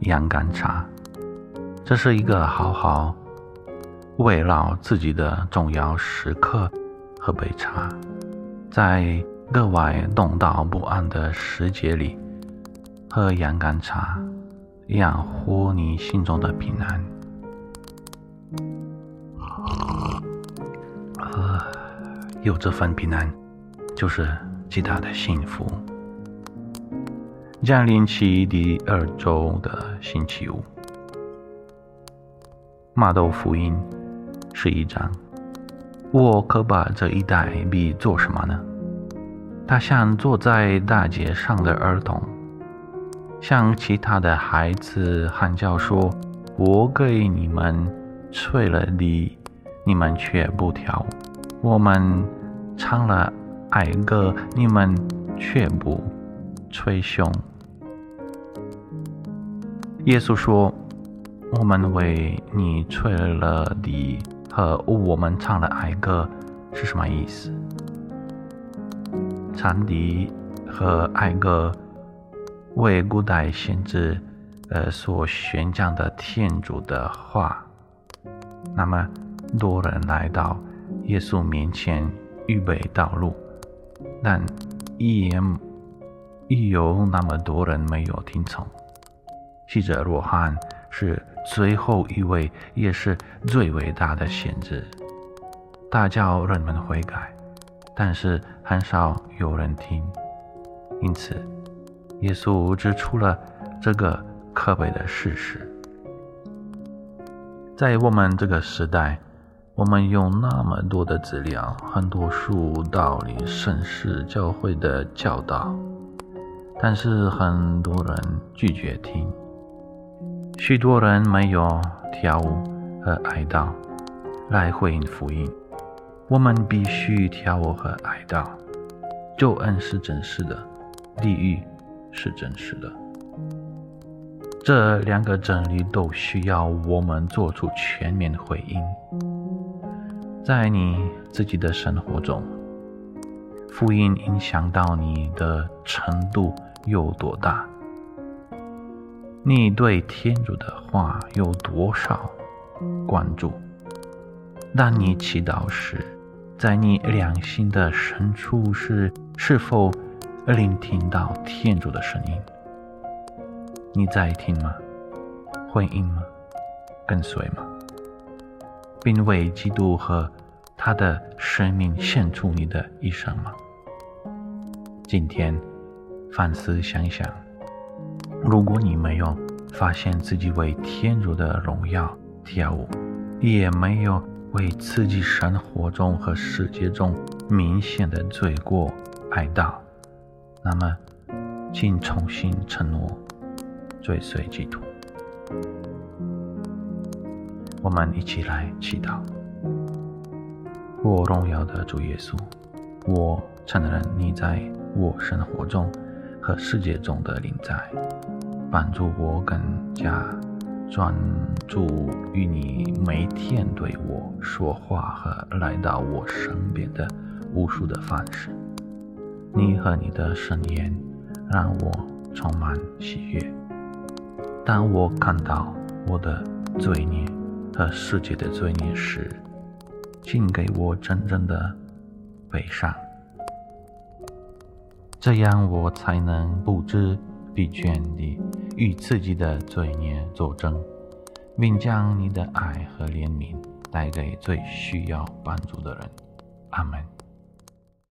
洋甘茶，这是一个好好慰劳自己的重要时刻。喝杯茶，在格外动荡不安的时节里，喝洋甘茶，养护你心中的平安。呃，有这份平安，就是极大的幸福。降临期第二周的星期五，马窦福音十一章。我可把这一代比做什么呢？他像坐在大街上的儿童，像其他的孩子喊叫说：“我给你们吹了笛，你们却不跳；我们唱了哀歌，你们却不吹胸。”耶稣说：“我们为你吹了笛和我们唱了哀歌是什么意思？长笛和哀歌为古代先知呃所宣讲的天主的话。那么多人来到耶稣面前预备道路，但一言亦有那么多人没有听从。”记者若翰是最后一位，也是最伟大的先知，大叫人们悔改，但是很少有人听。因此，耶稣指出了这个可悲的事实。在我们这个时代，我们有那么多的资料，很多书、道理、圣事、教会的教导，但是很多人拒绝听。许多人没有跳舞和哀悼来回应福音。我们必须跳舞和哀悼。救恩是真实的，地狱是真实的。这两个真理都需要我们做出全面的回应。在你自己的生活中，福音影响到你的程度有多大？你对天主的话有多少关注？当你祈祷时，在你良心的深处是是否聆听到天主的声音？你在听吗？回应吗？跟随吗？并为基督和他的生命献出你的一生吗？今天反思想想。如果你没有发现自己为天主的荣耀跳舞，也没有为自己生活中和世界中明显的罪过哀悼，那么，请重新承诺追随基督。我们一起来祈祷：我荣耀的主耶稣，我承认你在我生活中。和世界中的灵在，帮助我更加专注于你每天对我说话和来到我身边的无数的方式。你和你的声言让我充满喜悦。当我看到我的罪孽和世界的罪孽时，请给我真正的悲伤。这样，我才能不知疲倦地与自己的罪孽作证，并将你的爱和怜悯带给最需要帮助的人。阿门。